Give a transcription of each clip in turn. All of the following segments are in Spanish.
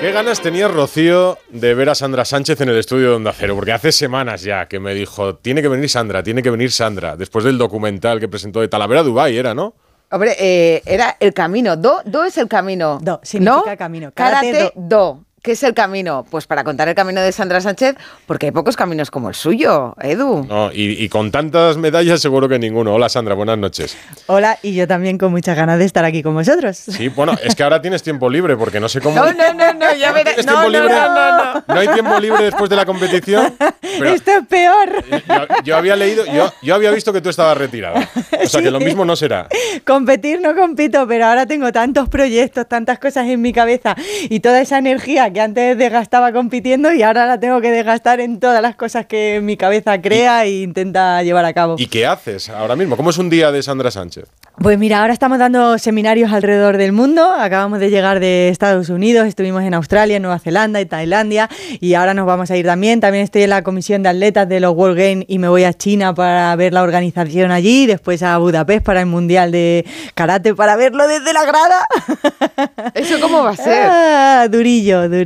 ¿Qué ganas tenía Rocío de ver a Sandra Sánchez en el estudio de Onda Cero? Porque hace semanas ya que me dijo, tiene que venir Sandra, tiene que venir Sandra, después del documental que presentó de Talavera Dubai, era, ¿no? Hombre, eh, era el camino. Do, do es el camino. Do, significa ¿no? camino. Karate, Karate, do. ¿Qué es el camino? Pues para contar el camino de Sandra Sánchez, porque hay pocos caminos como el suyo, Edu. No, y, y con tantas medallas seguro que ninguno. Hola Sandra, buenas noches. Hola, y yo también con muchas ganas de estar aquí con vosotros. Sí, bueno, es que ahora tienes tiempo libre porque no sé cómo... No, no, no, no, ya verás. ¿Tienes No, tiempo no, libre? no, no, no. ¿No hay tiempo libre después de la competición? Pero Esto es peor. yo, yo había leído, yo, yo había visto que tú estabas retirada. O sea que lo mismo no será. Competir no compito, pero ahora tengo tantos proyectos, tantas cosas en mi cabeza y toda esa energía que antes desgastaba compitiendo y ahora la tengo que desgastar en todas las cosas que mi cabeza crea e intenta llevar a cabo. ¿Y qué haces ahora mismo? ¿Cómo es un día de Sandra Sánchez? Pues mira, ahora estamos dando seminarios alrededor del mundo. Acabamos de llegar de Estados Unidos, estuvimos en Australia, en Nueva Zelanda y Tailandia y ahora nos vamos a ir también. También estoy en la comisión de atletas de los World Games y me voy a China para ver la organización allí, después a Budapest para el Mundial de Karate para verlo desde la grada. ¿Eso cómo va a ser? Ah, durillo, durillo.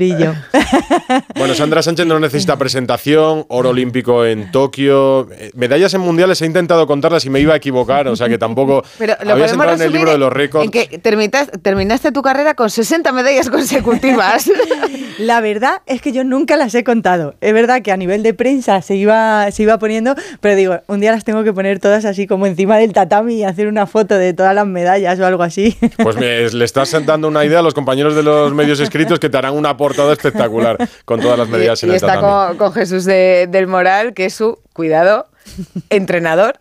Bueno, Sandra Sánchez no necesita presentación, oro olímpico en Tokio, eh, medallas en mundiales he intentado contarlas y me iba a equivocar, o sea que tampoco Pero lo habías entrado en el libro de los récords. En que terminas- terminaste tu carrera con 60 medallas consecutivas. La verdad es que yo nunca las he contado. Es verdad que a nivel de prensa se iba, se iba poniendo, pero digo, un día las tengo que poner todas así como encima del tatami y hacer una foto de todas las medallas o algo así. Pues me- le estás dando una idea a los compañeros de los medios escritos que te harán una portada espectacular con todas las medidas y, en y el está con, con Jesús de- del Moral, que es su, cuidado, entrenador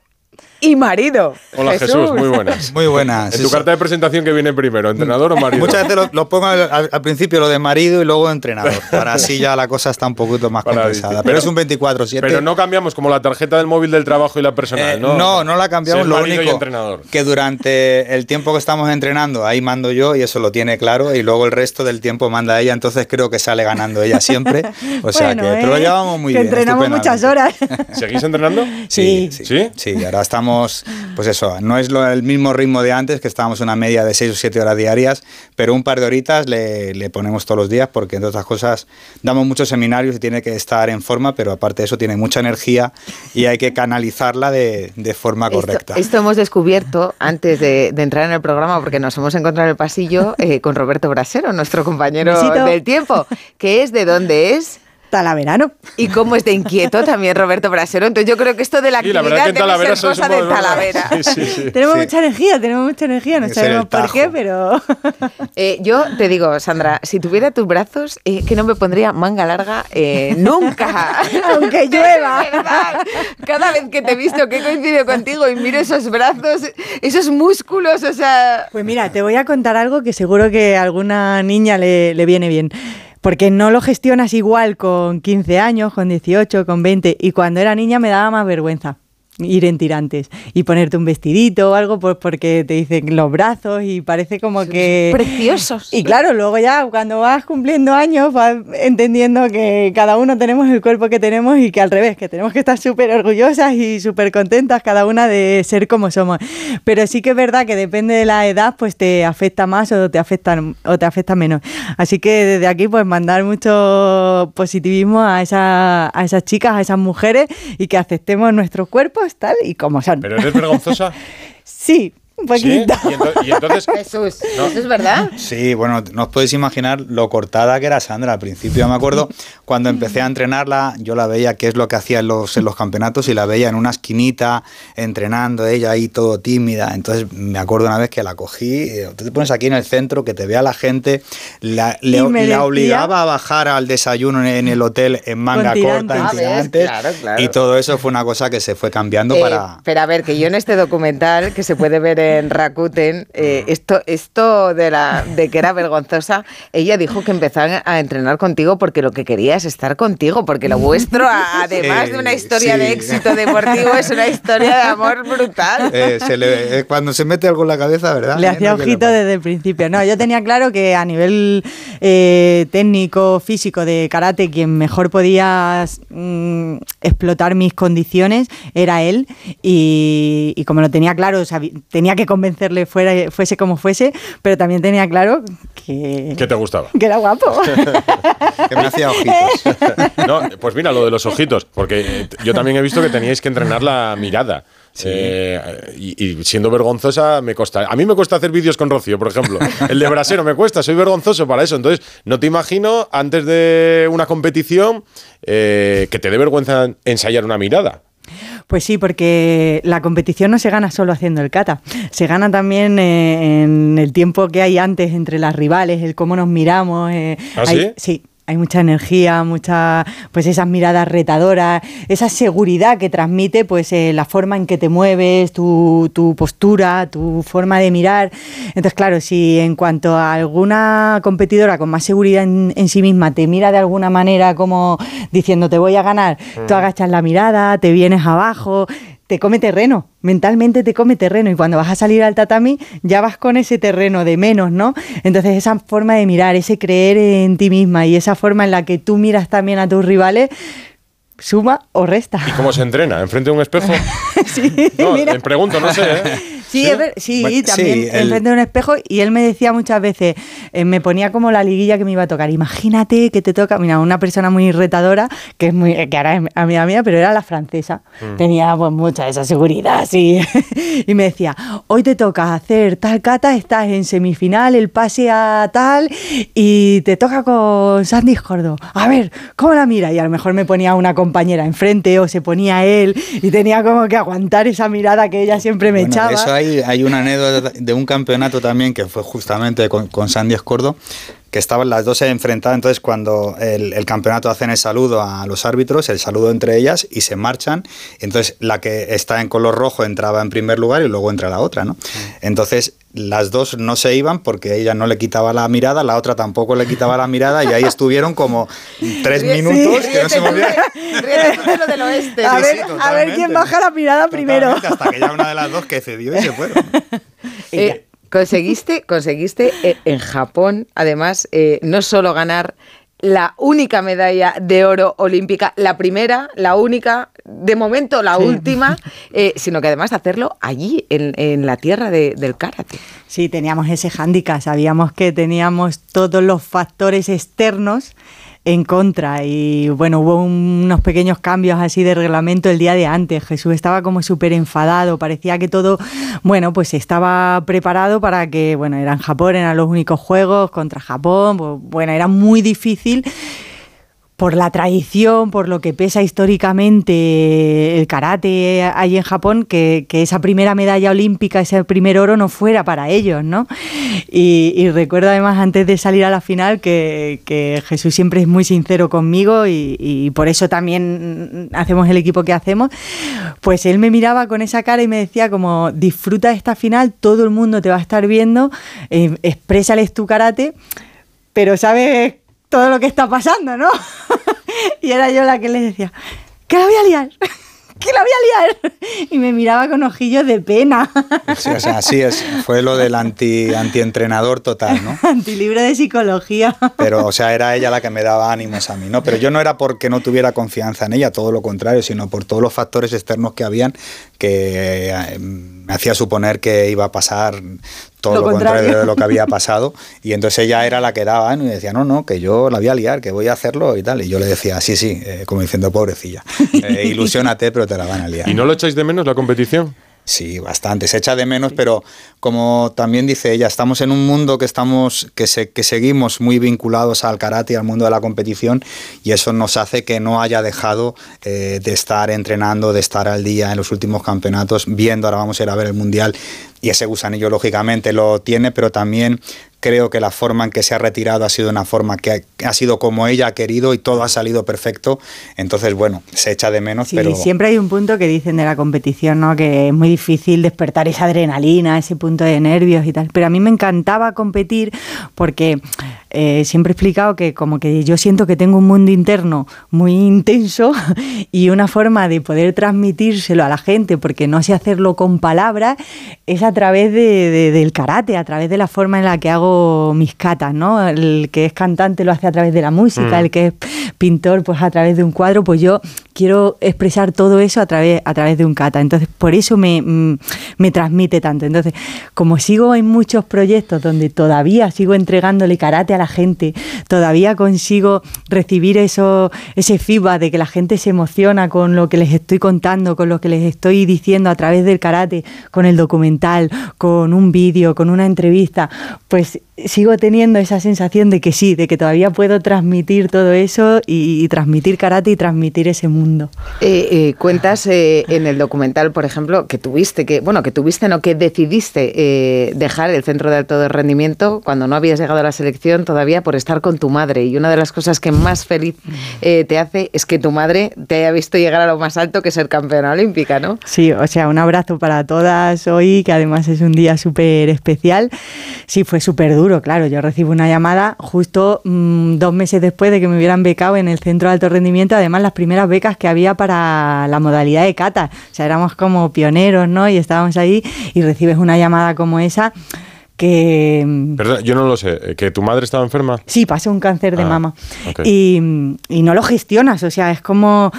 y marido. Hola Jesús, muy buenas. Muy buenas. En tu carta de presentación que viene primero, entrenador o marido. Muchas veces lo, lo pongo al, principio lo de marido y luego entrenador. Para así ya la cosa está un poquito más Para compensada. Pero es un 24-7. Pero no cambiamos como la tarjeta del móvil del trabajo y la personal, Eh, ¿no? no, no la cambiamos. Lo y único entrenador. que durante el tiempo que estamos entrenando, ahí mando yo y eso lo tiene claro. Y luego el resto del tiempo manda ella. Entonces creo que sale ganando ella siempre. O sea Bueno, que pero lo ¿eh? llevamos muy que bien. entrenamos muchas horas. ¿Seguís entrenando? Sí. Sí, ¿Sí? sí. ahora estamos, pues eso, no es lo, el mismo ritmo de antes, que estábamos una media de 6 o 7 horas diarias, pero un par de horitas le, le ponemos todos los días porque, entre otras cosas, damos muchos seminarios y tiene que estar en forma, pero aparte de eso tiene mucha energía y hay que canalizarla de, de forma correcta. Esto, esto hemos descubierto antes de, de entrar en el programa, porque nos hemos encontrado en el pasillo eh, con Roberto Brasero, nuestro compañero Besito. del tiempo, que es de dónde es. Talaverano. Y cómo es de inquieto también Roberto Brasero. Entonces yo creo que esto de la Sí, la actividad que en debe Talavera ser cosa de Talavera. Sí, sí, sí. Tenemos Sí. mucha energía, tenemos mucha energía, no que sabemos por qué, pero... Eh, yo te digo, Sandra, si tuviera tus brazos, eh, que no me pondría manga larga eh, nunca. Aunque llueva. Cada vez que te he visto que coincido contigo y miro esos brazos, esos músculos, o sea... Pues mira, te voy a contar algo que seguro que a alguna niña le, le viene bien. Porque no lo gestionas igual con 15 años, con 18, con 20. Y cuando era niña me daba más vergüenza ir en tirantes y ponerte un vestidito o algo pues porque te dicen los brazos y parece como que Preciosos. y claro luego ya cuando vas cumpliendo años vas entendiendo que cada uno tenemos el cuerpo que tenemos y que al revés que tenemos que estar súper orgullosas y súper contentas cada una de ser como somos pero sí que es verdad que depende de la edad pues te afecta más o te afecta o te afecta menos así que desde aquí pues mandar mucho positivismo a, esa, a esas chicas a esas mujeres y que aceptemos nuestros cuerpos tal y como son ¿Pero eres vergonzosa? sí un ¿Sí? poquito Y, ento- y entonces... Jesús, ¿eso es verdad? Sí, bueno, no os podéis imaginar lo cortada que era Sandra al principio. Me acuerdo cuando empecé a entrenarla, yo la veía qué es lo que hacía en los, en los campeonatos y la veía en una esquinita entrenando, ella ahí todo tímida. Entonces me acuerdo una vez que la cogí, eh, tú te pones aquí en el centro, que te vea la gente, la, le, la decía- obligaba a bajar al desayuno en, en el hotel en manga corta, en. Ah, tirantes. claro, claro. Y todo eso fue una cosa que se fue cambiando Eh, para... Pero a ver, que yo en este documental que se puede ver en Rakuten, eh, esto, esto de la de que era vergonzosa, ella dijo que empezó a entrenar contigo porque lo que quería es estar contigo, porque lo vuestro, además de una Sí, historia de éxito deportivo, es una historia de amor brutal. Eh, se le- eh, cuando se mete algo en la cabeza, ¿verdad? Le hacía no ojito desde el principio. No, yo tenía claro que a nivel eh, técnico, físico de karate, quien mejor podía mm, explotar mis condiciones era él. Y, y como lo tenía claro, tenía tenía que convencerle fuera, fuese como fuese, pero también tenía claro que... ¿Qué te gustaba? Que era guapo. que me hacía ojitos. no, pues mira, lo de los ojitos, porque yo también he visto que teníais que entrenar la mirada. Eh, y, siendo vergonzosa me cuesta. A mí me cuesta hacer vídeos con Rocío, por ejemplo. El de brasero me cuesta, soy vergonzoso para eso. Entonces, no te imagino antes de una competición eh, que te dé vergüenza ensayar una mirada. Pues sí, porque la competición no se gana solo haciendo el kata, se gana también eh, en el tiempo que hay antes entre las rivales, el cómo nos miramos. ¿Ah, sí? Sí, hay mucha energía, mucha, pues esas miradas retadoras, esa seguridad que transmite, pues eh, la forma en que te mueves, tu, tu, postura, tu forma de mirar. Entonces, claro, si en cuanto a alguna competidora con más seguridad en, en sí misma te mira de alguna manera como diciendo te voy a ganar, tú mm. agachas la mirada, te vienes abajo, te come terreno, mentalmente te come terreno y cuando vas a salir al tatami ya vas con ese terreno de menos, ¿no? Entonces esa forma de mirar, ese creer en ti misma y esa forma en la que tú miras también a tus rivales, suma o resta. ¿Y cómo se entrena? ¿Enfrente de un espejo? sí, no, mira. pregunto, no sé. ¿eh? Sí, sí, también enfrente de un espejo y él me decía muchas veces, eh, me ponía como la liguilla que me iba a tocar. Imagínate que te toca, mira, una persona muy retadora, que es muy, que ahora es amiga mía, pero era la francesa. Mm. Tenía pues mucha esa seguridad, sí. y me decía, hoy te toca hacer tal cata, estás en semifinal, el pase a tal, y te toca con Sandy Jordo. A ver, ¿cómo la mira? Y a lo mejor me ponía una compañera enfrente o se ponía él y tenía como que aguantar esa mirada que ella siempre me echaba. hay, una anécdota de un campeonato también que fue justamente con, con Sandy Escordo, que estaban las dos enfrentadas. Entonces, cuando el, campeonato hacen el saludo a los árbitros, el saludo entre ellas y se marchan. Entonces, la que está en color rojo entraba en primer lugar y luego entra la otra, ¿no? Entonces, las dos no se iban porque ella no le quitaba la mirada, la otra tampoco le quitaba la mirada y ahí estuvieron como tres minutos que no se movían. A ver, a ver quién baja la mirada primero. Hasta que ya una de las dos que cedió y se fueron. Eh, conseguiste, conseguiste eh, en Japón, además, eh, no solo ganar la única medalla de oro olímpica, la primera, la única, de momento la última, eh, sino que además hacerlo allí, en, la tierra del karate. Sí, teníamos ese hándicap, sabíamos que teníamos todos los factores externos en contra. Y bueno, hubo unos pequeños cambios así de reglamento el día de antes. Jesús estaba como súper enfadado, parecía que todo, bueno, pues estaba preparado para que, bueno, eran Japón, eran los únicos juegos contra Japón, pues, bueno, era muy difícil por la tradición, por lo que pesa históricamente el karate ahí en Japón, que, esa primera medalla olímpica, ese primer oro no fuera para ellos, ¿no? Y, recuerdo además antes de salir a la final que, Jesús siempre es muy sincero conmigo y, por eso también hacemos el equipo que hacemos, pues él me miraba con esa cara y me decía como disfruta esta final, todo el mundo te va a estar viendo, eh, exprésales tu karate, pero sabes todo lo que está pasando, ¿no? y era yo la que le decía, que la voy a liar, que la voy a liar. Y me miraba con ojillos de pena. Sí, o sea, así es, fue lo del anti, antientrenador total, ¿no? Antilibro de psicología. Pero, o sea, era ella la que me daba ánimos a mí, ¿no? Pero yo no era porque no tuviera confianza en ella, todo lo contrario, sino por todos los factores externos que habían que eh, me hacía suponer que iba a pasar todo lo, contrario. de lo que había pasado. Y entonces ella era la que daba y decía, no, no, que yo la voy a liar, que voy a hacerlo y tal. Y yo le decía, sí, sí, eh, como diciendo, pobrecilla, eh, ilusionate, pero te la van a liar. ¿Y no lo echáis de menos la competición? Sí, bastante. Se echa de menos, pero como también dice ella, estamos en un mundo que estamos, que, se, que seguimos muy vinculados al karate y al mundo de la competición, y eso nos hace que no haya dejado eh, de estar entrenando, de estar al día en los últimos campeonatos, viendo, ahora vamos a ir a ver el mundial, y ese gusanillo lógicamente lo tiene, pero también creo que la forma en que se ha retirado ha sido una forma que ha, sido como ella ha querido y todo ha salido perfecto. Entonces, bueno, se echa de menos, sí, pero... siempre hay un punto que dicen de la competición, ¿no? Que es muy difícil despertar esa adrenalina, ese punto de nervios y tal. Pero a mí me encantaba competir porque eh, siempre he explicado que como que yo siento que tengo un mundo interno muy intenso y una forma de poder transmitírselo a la gente, porque no sé hacerlo con palabras, es a través de, del karate, a través de la forma en la que hago mis catas, ¿no? El que es cantante lo hace a través de la música, mm. el que es pintor pues a través de un cuadro, pues yo quiero expresar todo eso a través, a través de un kata. Entonces, por eso me, mm, me transmite tanto. Entonces, como sigo en muchos proyectos donde todavía sigo entregándole karate a la gente, todavía consigo recibir eso, ese feedback de que la gente se emociona con lo que les estoy contando, con lo que les estoy diciendo a través del karate, con el documental, con un vídeo, con una entrevista, pues sigo teniendo esa sensación de que sí, de que todavía puedo transmitir todo eso y, transmitir karate y transmitir ese mundo. Eh, eh, cuentas eh, en el documental, por ejemplo, que tuviste, que bueno, que tuviste, no, que decidiste dejar el centro de alto rendimiento cuando no habías llegado a la selección todavía por estar con tu madre. Y una de las cosas que más feliz te hace es que tu madre te haya visto llegar a lo más alto que ser campeona olímpica, ¿no? Sí, o sea, un abrazo para todas hoy, que además es un día súper especial. Sí, fue súper duro claro. Yo recibo una llamada justo mm, dos meses después de que me hubieran becado en el centro de alto rendimiento, además las primeras becas que había para la modalidad de cata. O sea, éramos como pioneros, ¿no? Y estábamos ahí y recibes una llamada como esa que... Mm, Perdón, yo no lo sé, ¿que tu madre estaba enferma? Sí, pasó un cáncer de ah, mama. Y, y, no lo gestionas, o sea, es como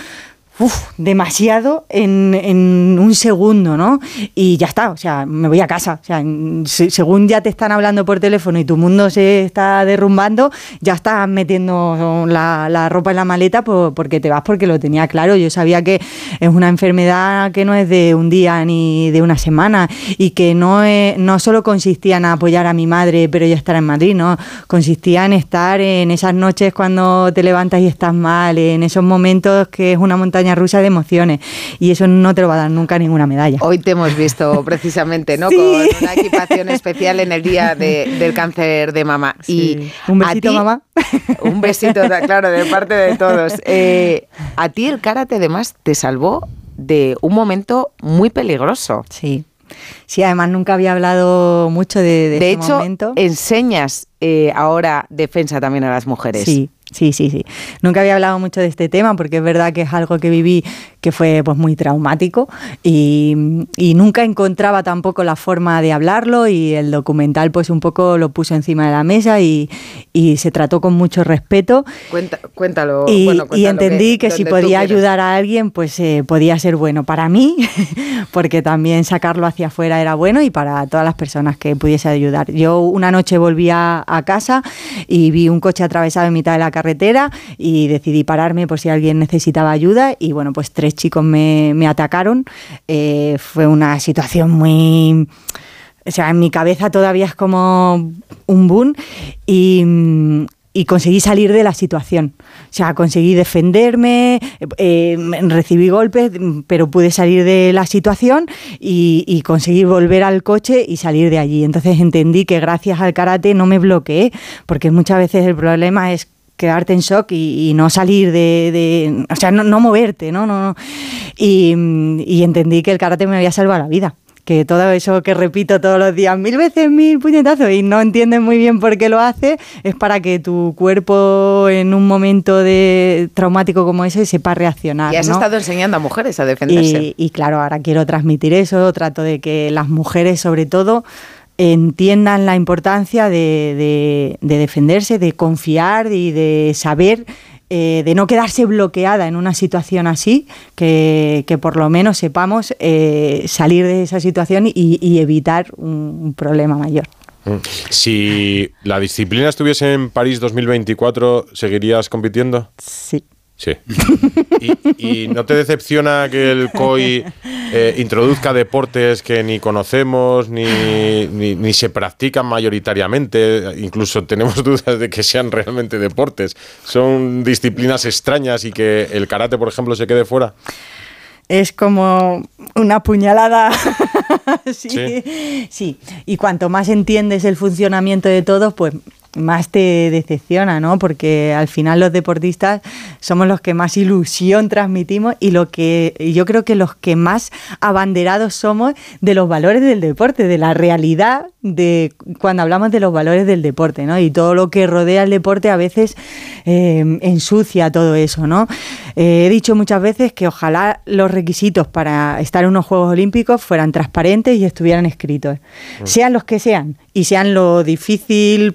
demasiado en, un segundo, ¿no? Y ya está, o sea, me voy a casa. O sea, según ya te están hablando por teléfono y tu mundo se está derrumbando, ya estás metiendo la, ropa en la maleta porque te vas porque lo tenía claro. Yo sabía que es una enfermedad que no es de un día ni de una semana y que no, no solo consistía en apoyar a mi madre, pero ya estar en Madrid, ¿no? Consistía en estar en esas noches cuando te levantas y estás mal, en esos momentos que es una montaña rusa de emociones y eso no te lo va a dar nunca ninguna medalla. Hoy te hemos visto precisamente, ¿no? Con una equipación especial en el día del cáncer de mama. Y un besito, mamá. Un besito, claro, de parte de todos. Eh, a ti el karate además te salvó de un momento muy peligroso. Sí. Sí, además nunca había hablado mucho de, de, de hecho, enseñas eh, ahora defensa también a las mujeres. Sí, Sí, sí, sí. Nunca había hablado mucho de este tema porque es verdad que es algo que viví que fue pues muy traumático y, nunca encontraba tampoco la forma de hablarlo y el documental pues un poco lo puso encima de la mesa y, se trató con mucho respeto. cuéntalo. Y, y entendí que, si podía ayudar a alguien pues eh, podía ser bueno para mí porque también sacarlo hacia afuera era bueno y para todas las personas que pudiese ayudar. Yo una noche volví a, a casa y vi un coche atravesado en mitad de la carretera y decidí pararme por si alguien necesitaba ayuda y bueno pues tres chicos me, atacaron. Eh, fue una situación muy... O sea, en mi cabeza todavía es como un boom y, conseguí salir de la situación. O sea, conseguí defenderme, eh, recibí golpes, pero pude salir de la situación y, y, conseguí volver al coche y salir de allí. Entonces entendí que gracias al karate no me bloqueé, porque muchas veces el problema es quedarte en shock y, no salir de, o sea, no, moverte, ¿no? no, Y, entendí que el karate me había salvado la vida. Que todo eso que repito todos los días, mil veces, mil puñetazos, y no entiendes muy bien por qué lo hace, es para que tu cuerpo en un momento de traumático como ese sepa reaccionar. Y has estado enseñando a mujeres a defenderse. y claro, ahora quiero transmitir eso, trato de que las mujeres sobre todo entiendan la importancia de, defenderse, de confiar y de saber eh, de no quedarse bloqueada en una situación así, que, por lo menos sepamos eh, salir de esa situación y, evitar un, problema mayor. Mm. Si la disciplina estuviese en París 2024, ¿seguirías compitiendo? Sí. Sí. ¿Y, no te decepciona que el COI eh, introduzca deportes que ni conocemos ni, ni, se practican mayoritariamente? Incluso tenemos dudas de que sean realmente deportes. ¿Son disciplinas extrañas y que el karate, por ejemplo, se quede fuera? Es como una puñalada. sí, sí. Y cuanto más entiendes el funcionamiento de todo, pues más te decepciona, ¿no? Porque al final los deportistas somos los que más ilusión transmitimos y lo que yo creo que los que más abanderados somos de los valores del deporte, de la realidad de cuando hablamos de los valores del deporte, ¿no? Y todo lo que rodea el deporte a veces eh, ensucia todo eso, ¿no? Eh, he dicho muchas veces que ojalá los requisitos para estar en unos Juegos Olímpicos fueran transparentes y estuvieran escritos, mm. sean los que sean y sean lo difícil,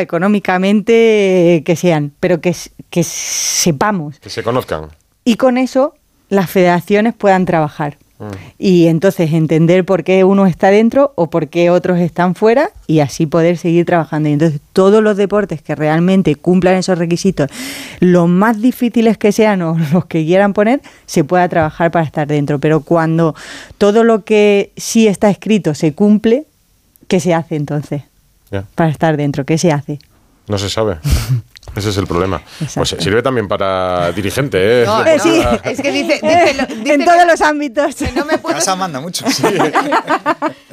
económicamente, que sean, pero que, que sepamos. Que se conozcan. y con eso las federaciones puedan trabajar. Mm. Y entonces entender por qué uno está dentro o por qué otros están fuera y así poder seguir trabajando. Y entonces todos los deportes que realmente cumplan esos requisitos, los más difíciles que sean o los que quieran poner, se pueda trabajar para estar dentro. Pero cuando todo lo que sí está escrito se cumple, ¿qué se hace entonces? Para estar dentro, ¿qué se hace? No se sabe. Ese es el problema. Pues Exacto. sirve también para dirigente, ¿eh? No, Eh, no, sí. es que dice, dice, lo- dice en que- todos los ámbitos. que no me puedo Casa manda mucho.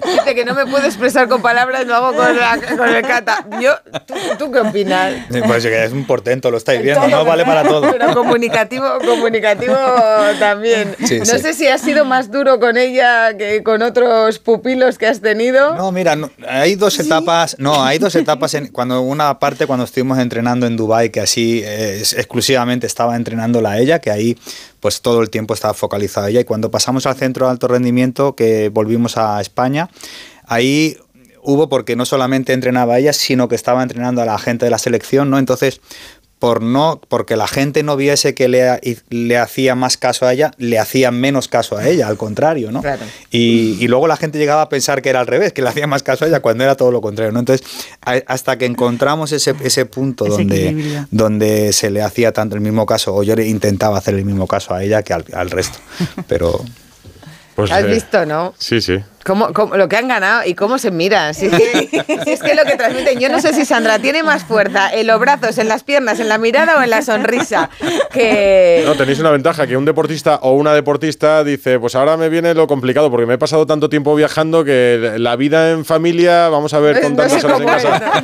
Dice que no me puedo expresar con palabras, lo hago con, la- con el cata. Yo, ¿tú, tú qué opinas? Pues que es un portento, lo estáis viendo, no vale para todo. Pero comunicativo, comunicativo también. Sí, no sí. sé si has sido más duro con ella que con otros pupilos que has tenido. No, mira, no, hay dos etapas. No, hay dos etapas. En, cuando una parte cuando estuvimos entrenando en Dubai, que así eh, exclusivamente estaba entrenándola a ella, que ahí pues todo el tiempo estaba focalizada ella. Y cuando pasamos al centro de alto rendimiento, que volvimos a España, ahí hubo porque no solamente entrenaba a ella, sino que estaba entrenando a la gente de la selección, ¿no? Entonces por no porque la gente no viese que le, le hacía más caso a ella, le hacía menos caso a ella, al contrario, ¿no? Claro. Y, y luego la gente llegaba a pensar que era al revés, que le hacía más caso a ella cuando era todo lo contrario, ¿no? Entonces, a- hasta que encontramos ese, ese punto Ese donde, equilibrio. donde se le hacía tanto el mismo caso, o yo le intentaba hacer el mismo caso a ella que al, al resto. Pero Pues, Has eh, visto, ¿no? Sí, sí. ¿Cómo, cómo- lo que han ganado y cómo se miran. Si es, que, si es que lo que transmiten, yo no sé si Sandra tiene más fuerza en los brazos, en las piernas, en la mirada o en la sonrisa. Que No, tenéis una ventaja, que un deportista o una deportista dice, pues ahora me viene lo complicado, porque me he pasado tanto tiempo viajando que la vida en familia, vamos a ver con no tantas horas en casa.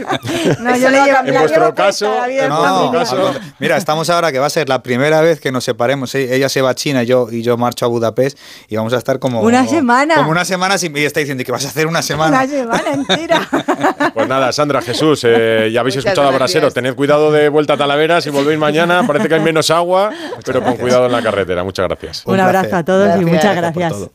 ¿no? No, yo le llevo, En la vuestro caso- en no, familia. caso- mira, estamos ahora que va a ser la primera vez que nos separemos. ¿eh? Ella se va a China y yo, y yo marcho a Budapest y vamos a estar como. Una semana. Como una semana sin- y está diciendo que vas a hacer una semana. Una semana entera. Pues nada, Sandra, Jesús, eh, ya habéis Muchas escuchado a gracias. Brasero. Tened cuidado de vuelta a Talavera si volvéis mañana. Parece que hay menos agua, pero con cuidado en la carretera. Muchas gracias. Un Un abrazo a todos y muchas Gracias.